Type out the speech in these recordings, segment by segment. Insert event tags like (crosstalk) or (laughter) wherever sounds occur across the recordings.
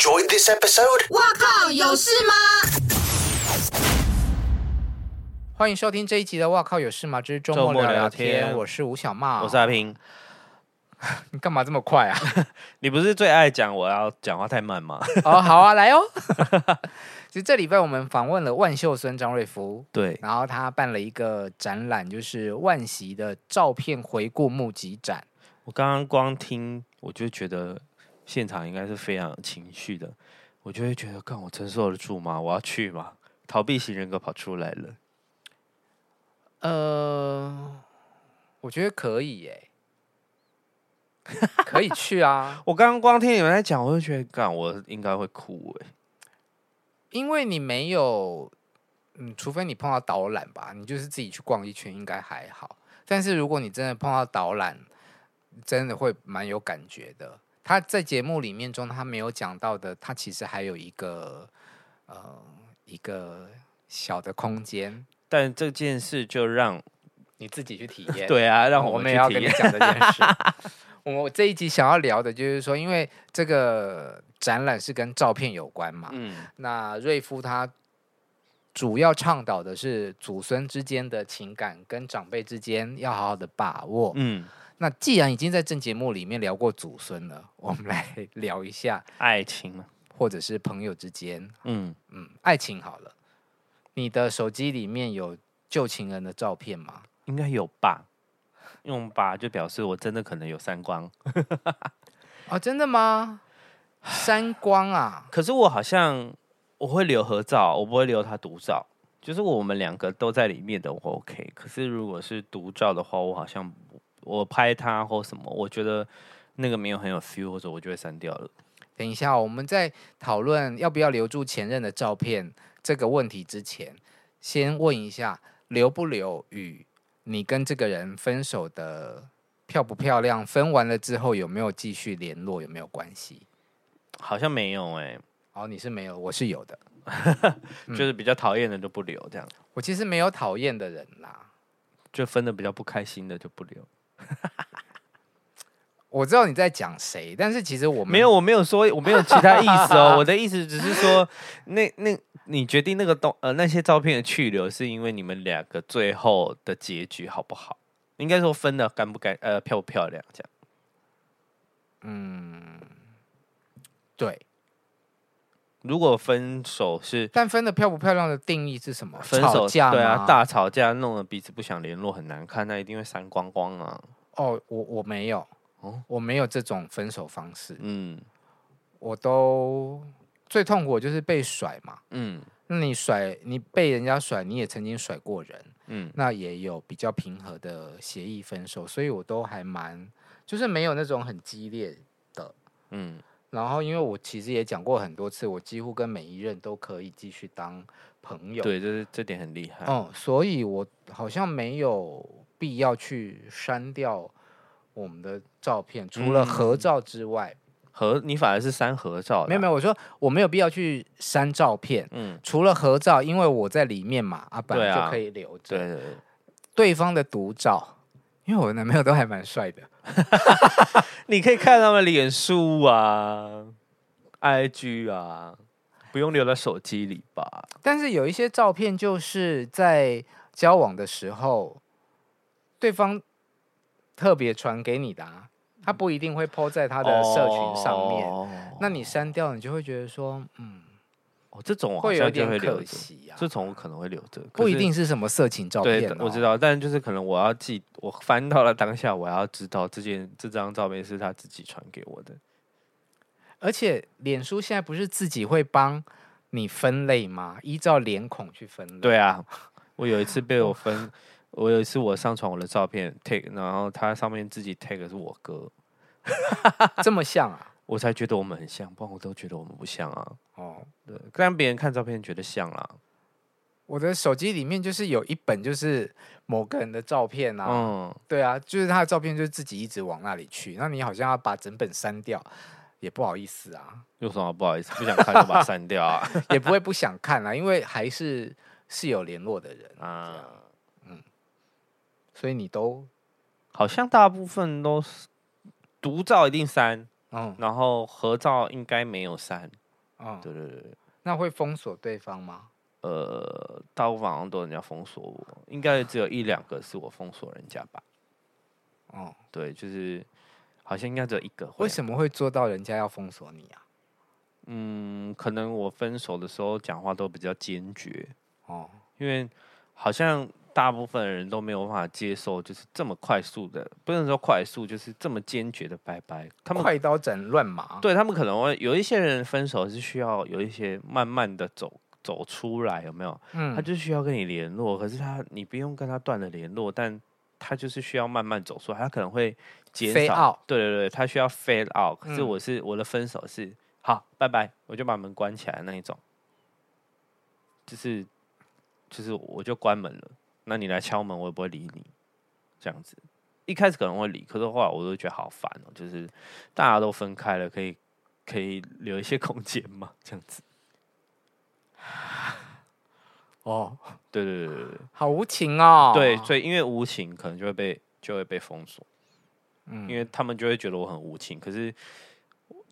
enjoyed this episode? 哇靠，有事吗？欢迎收听这一集的《哇靠有事吗之周末聊聊天》，我是吴小茂，我是阿平。(laughs) 你干嘛这么快啊？(laughs) 你不是最爱讲我要讲话太慢吗？(laughs) 哦，好啊，来哦。其实这礼拜我们访问了万秀孙张瑞福，对，然后他办了一个展览，就是万喜的照片回顾募集展。我刚刚光听，我就觉得现场应该是非常有情绪的，我就会觉得，干我承受得住吗？我要去吗？逃避型人格跑出来了。呃，我觉得可以耶，可以 (laughs) 去啊。我刚刚光听你们在讲，我就觉得，干我应该会哭哎，因为你没有，嗯，除非你碰到导览吧，你就是自己去逛一圈，应该还好。但是如果你真的碰到导览，真的会蛮有感觉的。他在节目里面中，他没有讲到的，他其实还有一个，呃，一个小的空间。但这件事就让你自己去体验。(laughs) 对啊，让我们，也要跟你讲这件事。(laughs) 我这一集想要聊的就是说，因为这个展览是跟照片有关嘛。嗯。那瑞夫他主要倡导的是祖孙之间的情感跟长辈之间要好好的把握。嗯。那既然已经在正节目里面聊过祖孙了，我们来 (laughs) 聊一下爱情，或者是朋友之间。嗯嗯，爱情好了。你的手机里面有旧情人的照片吗？应该有吧，用吧就表示我真的可能有三光。(laughs) 哦，真的吗？三光啊？可是我好像我会留合照，我不会留他独照。就是我们两个都在里面的，我 OK。可是如果是独照的话，我好像我拍他或什么，我觉得那个没有很有 feel，或者我就会删掉了。等一下，我们在讨论要不要留住前任的照片。这个问题之前，先问一下，留不留与你跟这个人分手的漂不漂亮，分完了之后有没有继续联络，有没有关系？好像没有哎、欸。哦，你是没有，我是有的，(laughs) 就是比较讨厌的就不留这样。我其实没有讨厌的人啦，就分的比较不开心的就不留。(laughs) 我知道你在讲谁，但是其实我没有，我没有说，我没有其他意思哦。(laughs) 我的意思只是说，那那你决定那个东呃那些照片的去留，是因为你们两个最后的结局好不好？应该说分的干不干呃漂不漂亮这样。嗯，对。如果分手是，但分的漂不漂亮的定义是什么？分手架对啊，大吵架弄得彼此不想联络，很难看，那一定会删光光啊。哦，我我没有。哦，我没有这种分手方式。嗯，我都最痛苦就是被甩嘛。嗯，那你甩你被人家甩，你也曾经甩过人。嗯，那也有比较平和的协议分手，所以我都还蛮就是没有那种很激烈的。嗯，然后因为我其实也讲过很多次，我几乎跟每一任都可以继续当朋友。对，这是这点很厉害。嗯，所以我好像没有必要去删掉。我们的照片除了合照之外，合你反而是删合照。没有没有，我说我没有必要去删照片。嗯，除了合照，因为我在里面嘛，啊本来就可以留着。对对对，对方的独照，因为我男朋友都还蛮帅的，(laughs) 你可以看他们脸书啊、IG 啊，不用留在手机里吧？但是有一些照片就是在交往的时候，对方。特别传给你的，啊，他不一定会 po 在他的社群上面。哦、那你删掉，你就会觉得说，嗯，哦，这种会有点可惜啊。这种我可能会留着，不一定是什么色情照片，哦。对，我知道，但就是可能我要记，我翻到了当下，我要知道这件这张照片是他自己传给我的。而且，脸书现在不是自己会帮你分类吗？依照脸孔去分类。对啊，我有一次被我分。哦我有一次我上传我的照片 take，然后它上面自己 take 是我哥，(laughs) 这么像啊？我才觉得我们很像，不然我都觉得我们不像啊。哦，对，让别人看照片觉得像啦。我的手机里面就是有一本，就是某个人的照片啊。嗯，对啊，就是他的照片，就是自己一直往那里去。那你好像要把整本删掉，也不好意思啊。有什么不好意思？不想看就把它删掉啊。(laughs) 也不会不想看啊，因为还是是有联络的人啊。嗯所以你都好像大部分都是独照一定删，嗯，然后合照应该没有删，嗯，对对对。那会封锁对方吗？呃，大部分好像都人家封锁我，应该只有一两个是我封锁人家吧。哦，对，就是好像应该只有一个。为什么会做到人家要封锁你啊？嗯，可能我分手的时候讲话都比较坚决哦，因为好像大部分人都没有办法接受，就是这么快速的，不能说快速，就是这么坚决的拜拜。他们快刀斩乱麻，对他们可能会有一些人分手是需要有一些慢慢的走走出来，有没有？嗯，他就需要跟你联络，可是他你不用跟他断了联络，但他就是需要慢慢走出来，他可能会减少。对对对，他需要 fade out。可是我是、嗯、我的分手是。好，拜拜，我就把门关起来那一种，就是就是我就关门了。那你来敲门，我也不会理你，这样子。一开始可能会理，可是后来我都觉得好烦哦。就是大家都分开了，可以可以留一些空间嘛，这样子。(laughs) 哦，对对对对对，好无情哦。对，所以因为无情，可能就会被就会被封锁。嗯，因为他们就会觉得我很无情，可是。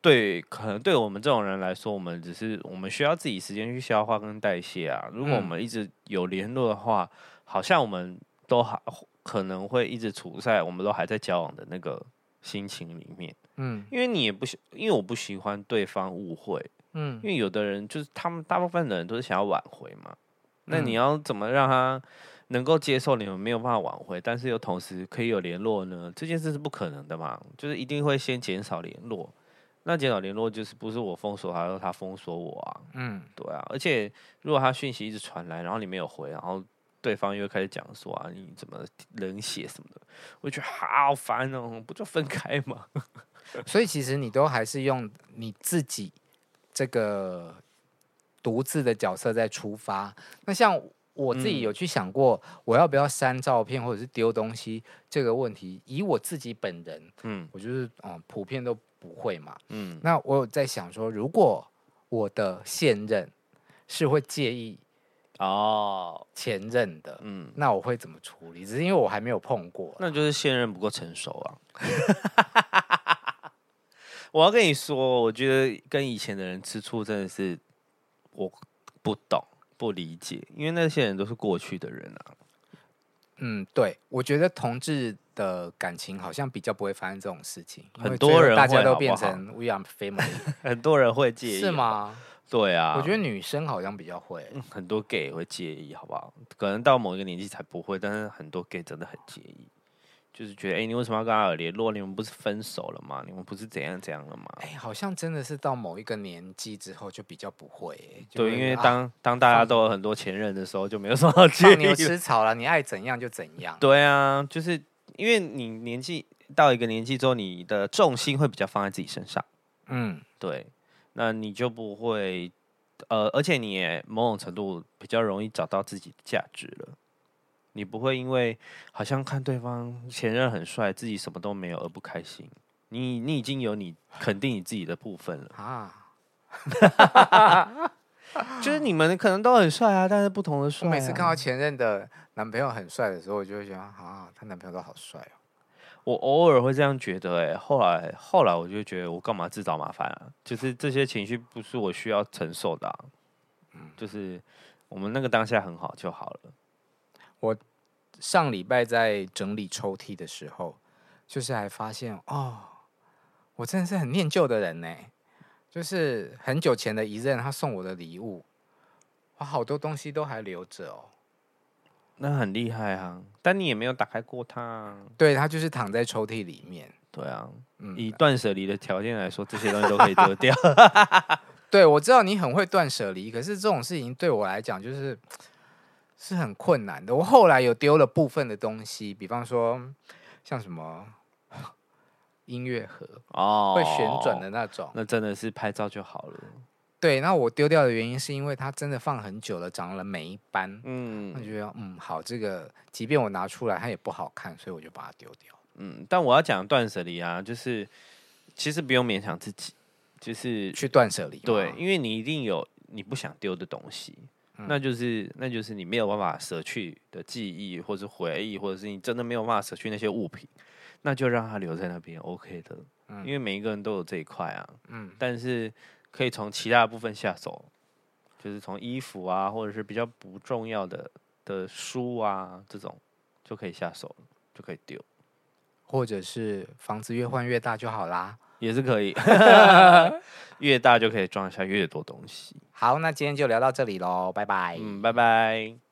对，可能对我们这种人来说，我们只是我们需要自己时间去消化跟代谢啊。如果我们一直有联络的话，嗯、好像我们都还可能会一直处在我们都还在交往的那个心情里面。嗯，因为你也不喜，因为我不喜欢对方误会。嗯，因为有的人就是他们大部分的人都是想要挽回嘛。那你要怎么让他能够接受你们没有办法挽回，但是又同时可以有联络呢？这件事是不可能的嘛，就是一定会先减少联络。那减少联络就是不是我封锁他，而是他封锁我啊。嗯，对啊。而且如果他讯息一直传来，然后你没有回，然后对方又开始讲说啊，你怎么冷血什么的，我就觉得好烦哦，不就分开吗？(laughs) 所以其实你都还是用你自己这个独自的角色在出发。那像我自己有去想过，我要不要删照片或者是丢东西这个问题，以我自己本人，嗯，我就是嗯，普遍都。不会嘛？嗯，那我有在想说，如果我的现任是会介意哦前任的，嗯，那我会怎么处理？只是因为我还没有碰过，那就是现任不够成熟啊。(laughs) 我要跟你说，我觉得跟以前的人吃醋真的是我不懂不理解，因为那些人都是过去的人啊。嗯，对，我觉得同志的感情好像比较不会发生这种事情，很多人大家都变成 we are family，(laughs) 很多人会介意，是吗？对啊，我觉得女生好像比较会，很多 gay 会介意，好不好？可能到某一个年纪才不会，但是很多 gay 真的很介意。就是觉得，哎、欸，你为什么要跟他有联络？你们不是分手了吗？你们不是怎样怎样了吗？哎、欸，好像真的是到某一个年纪之后就比较不会、欸。对，因为当、啊、当大家都有很多前任的时候，就没有什么好介意。吃草了，你爱怎样就怎样。对啊，就是因为你年纪到一个年纪之后，你的重心会比较放在自己身上。嗯，对，那你就不会，呃，而且你也某种程度比较容易找到自己的价值了。你不会因为好像看对方前任很帅，自己什么都没有而不开心。你你已经有你肯定你自己的部分了啊，(laughs) 就是你们可能都很帅啊，但是不同的帅啊。我每次看到前任的男朋友很帅的时候，我就会觉得啊，他男朋友都好帅哦。我偶尔会这样觉得，哎，后来后来我就觉得我干嘛自找麻烦啊？就是这些情绪不是我需要承受的啊。嗯，就是我们那个当下很好就好了。我上礼拜在整理抽屉的时候，就是还发现哦，我真的是很念旧的人呢。就是很久前的一任，他送我的礼物，我好多东西都还留着哦。那很厉害啊！但你也没有打开过它啊。对，它就是躺在抽屉里面。对啊，嗯，以断舍离的条件来说，这些东西都可以丢掉。(laughs) 对，我知道你很会断舍离，可是这种事情对我来讲就是。是很困难的。我后来有丢了部分的东西，比方说像什么音乐盒哦，会旋转的那种，那真的是拍照就好了。对，那我丢掉的原因是因为它真的放很久了，长了霉斑。嗯，我觉得嗯好，这个即便我拿出来它也不好看，所以我就把它丢掉。嗯，但我要讲断舍离啊，就是其实不用勉强自己，就是去断舍离。对，因为你一定有你不想丢的东西。那就是，那就是你没有办法舍去的记忆，或是回忆，或者是你真的没有办法舍去那些物品，那就让它留在那边，OK 的。嗯，因为每一个人都有这一块啊。嗯，但是可以从其他部分下手，就是从衣服啊，或者是比较不重要的的书啊这种就可以下手，就可以丢，或者是房子越换越大就好啦，也是可以，(laughs) 越大就可以装下越多东西。好，那今天就聊到这里喽，拜拜。嗯，拜拜。